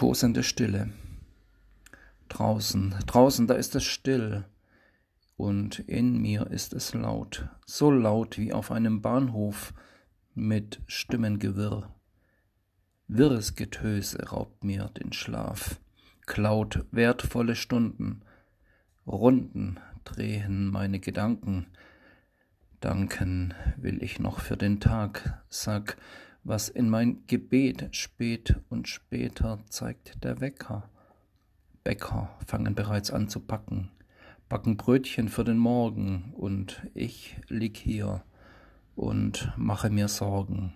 tosende Stille. Draußen, draußen, da ist es still, und in mir ist es laut, so laut wie auf einem Bahnhof mit Stimmengewirr. Wirres Getöse raubt mir den Schlaf, klaut wertvolle Stunden, Runden drehen meine Gedanken, danken will ich noch für den Tag, sag, was in mein Gebet spät und später zeigt der Wecker. Bäcker fangen bereits an zu backen, backen Brötchen für den Morgen, und ich lieg hier und mache mir Sorgen.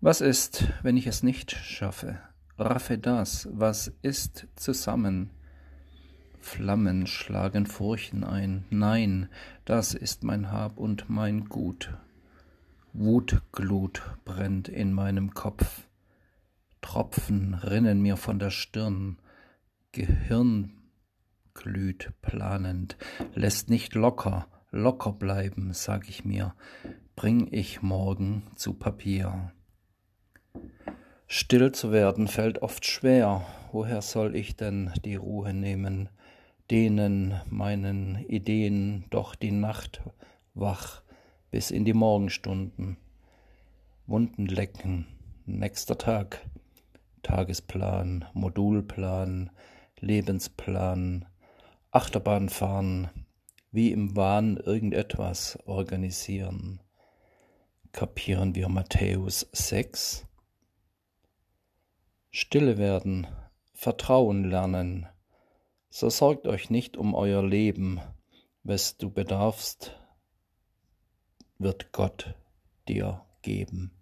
Was ist, wenn ich es nicht schaffe? Raffe das, was ist, zusammen. Flammen schlagen Furchen ein. Nein, das ist mein Hab und mein Gut. Wutglut brennt in meinem Kopf. Tropfen rinnen mir von der Stirn. Gehirn glüht planend, lässt nicht locker, locker bleiben, sag ich mir, bring ich morgen zu Papier. Still zu werden fällt oft schwer, woher soll ich denn die Ruhe nehmen, denen meinen Ideen doch die Nacht wach bis in die Morgenstunden. Wunden lecken, nächster Tag, Tagesplan, Modulplan, Lebensplan, Achterbahn fahren, wie im Wahn irgendetwas organisieren. Kapieren wir Matthäus 6? Stille werden, Vertrauen lernen, so sorgt euch nicht um euer Leben, wes du bedarfst, wird Gott dir geben.